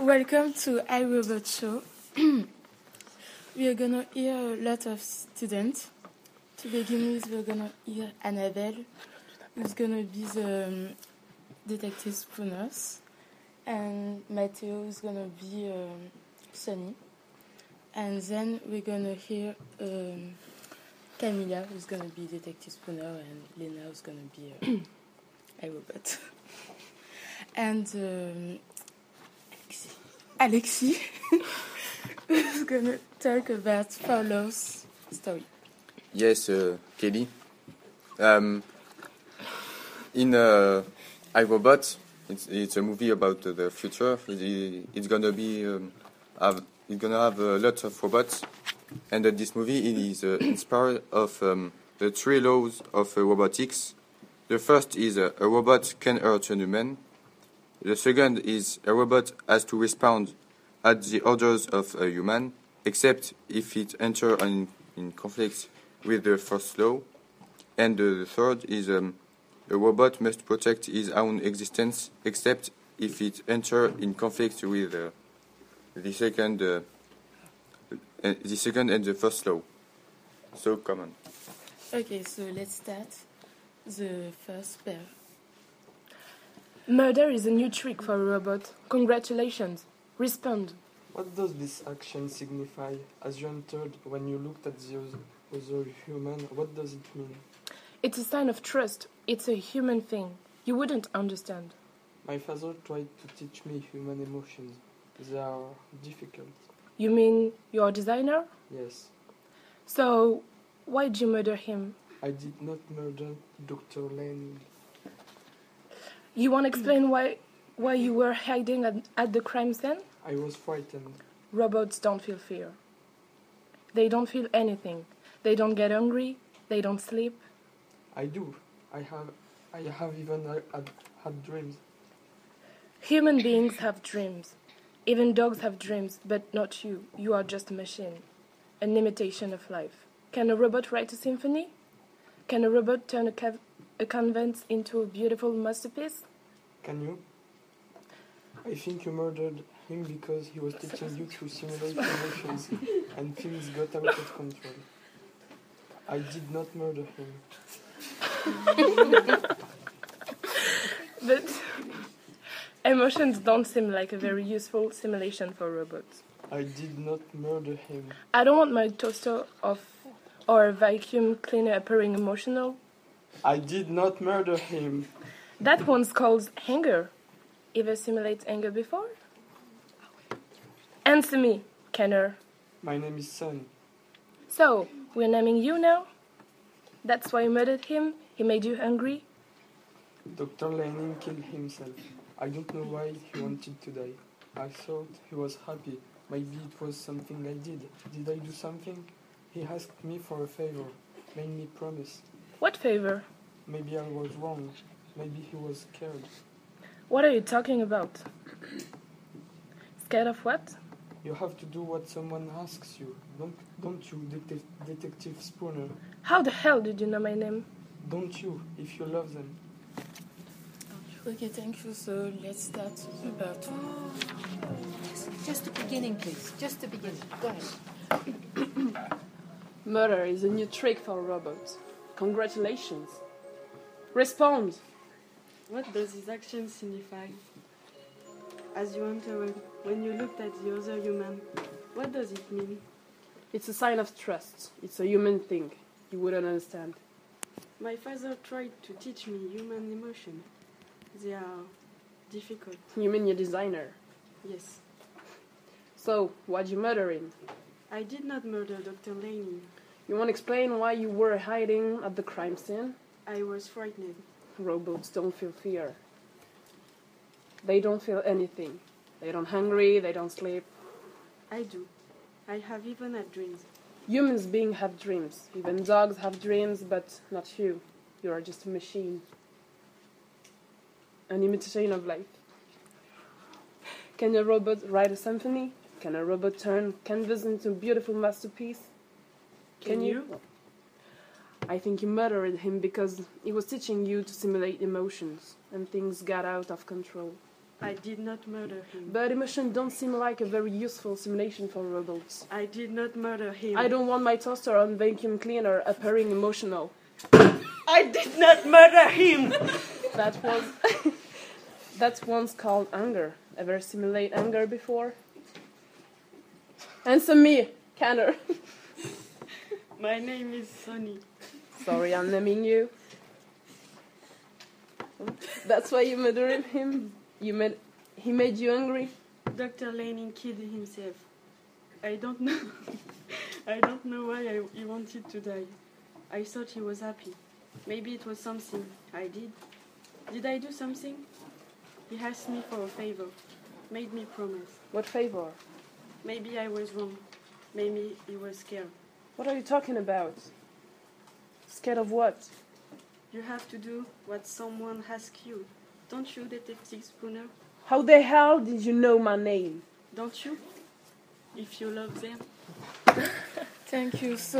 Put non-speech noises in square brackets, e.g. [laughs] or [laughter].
Welcome to iRobot Show. [clears throat] we are gonna hear a lot of students. To begin with, we're gonna hear Annabelle, who's gonna be the um, detective Spooners, and Matteo is gonna be um, Sonny. And then we're gonna hear um, Camilla, who's gonna be Detective Spooner, and Lena, who's gonna be uh, [clears throat] iRobot. [laughs] and um, Alexi, who's [laughs] gonna talk about Paulo's story. Yes, uh, Kelly. Um, in uh, iRobot, it's, it's a movie about uh, the future. It, it's gonna be um, have, it's gonna have a lot of robots, and uh, this movie is uh, inspired of um, the three laws of uh, robotics. The first is uh, a robot can hurt a human. The second is a robot has to respond at the orders of a human, except if it enters in, in conflict with the first law. And uh, the third is um, a robot must protect his own existence, except if it enters in conflict with uh, the second, uh, uh, the second and the first law. So common. Okay, so let's start. The first pair. Murder is a new trick for a robot. Congratulations. Respond. What does this action signify? As you entered, when you looked at the other, human, what does it mean? It's a sign of trust. It's a human thing. You wouldn't understand. My father tried to teach me human emotions. They are difficult. You mean you're designer? Yes. So, why did you murder him? I did not murder Dr. Lane. You want to explain why why you were hiding at, at the crime scene? I was frightened. Robots don't feel fear. They don't feel anything. They don't get hungry. They don't sleep. I do. I have I have even had, had dreams. Human beings have dreams. Even dogs have dreams, but not you. You are just a machine, an imitation of life. Can a robot write a symphony? Can a robot turn a, cav- a convent into a beautiful masterpiece? Can you? I think you murdered him because he was teaching you to simulate emotions and things got out of control. I did not murder him. [laughs] But emotions don't seem like a very useful simulation for robots. I did not murder him. I don't want my toaster of or a vacuum cleaner appearing emotional. I did not murder him. That one's called anger. Ever simulate anger before? Answer me, Kenner. My name is Sun. So, we're naming you now? That's why you murdered him? He made you angry? Dr. Lenin killed himself. I don't know why he wanted to die. I thought he was happy. Maybe it was something I did. Did I do something? He asked me for a favor, made me promise. What favor? Maybe I was wrong. Maybe he was scared. What are you talking about? Scared of what? You have to do what someone asks you. Don't, don't you, detec- Detective Spooner? How the hell did you know my name? Don't you, if you love them? Okay, thank you. So let's start about. Just the beginning, please. Just the beginning. Go ahead. [coughs] Murder is a new trick for robots. Congratulations. Respond. What does his action signify? As you entered, when you looked at the other human, what does it mean? It's a sign of trust. It's a human thing. You wouldn't understand. My father tried to teach me human emotion. They are difficult. You mean your designer. Yes. So, why'd you murder him? I did not murder Dr. Laney. You want to explain why you were hiding at the crime scene? I was frightened. Robots don't feel fear. They don't feel anything. They don't hungry, they don't sleep. I do. I have even had dreams. Humans being have dreams. Even dogs have dreams, but not you. You are just a machine. An imitation of life. Can a robot write a symphony? Can a robot turn canvas into a beautiful masterpiece? Can you? I think you murdered him because he was teaching you to simulate emotions, and things got out of control. I did not murder him. But emotion don't seem like a very useful simulation for robots. I did not murder him. I don't want my toaster on vacuum cleaner appearing emotional. I did not murder him. That was that's once called anger. Ever simulate anger before? Answer me, Canner. My name is Sonny. Sorry, I'm naming you. That's why you murdered him. You made he made you angry. Dr. Lanning killed himself. I don't know. [laughs] I don't know why I, he wanted to die. I thought he was happy. Maybe it was something I did. Did I do something? He asked me for a favor, made me promise. What favor? Maybe I was wrong. Maybe he was scared. What are you talking about? Scared of what? You have to do what someone asks you. Don't you, Detective Spooner? How the hell did you know my name? Don't you? If you love them. Thank you. So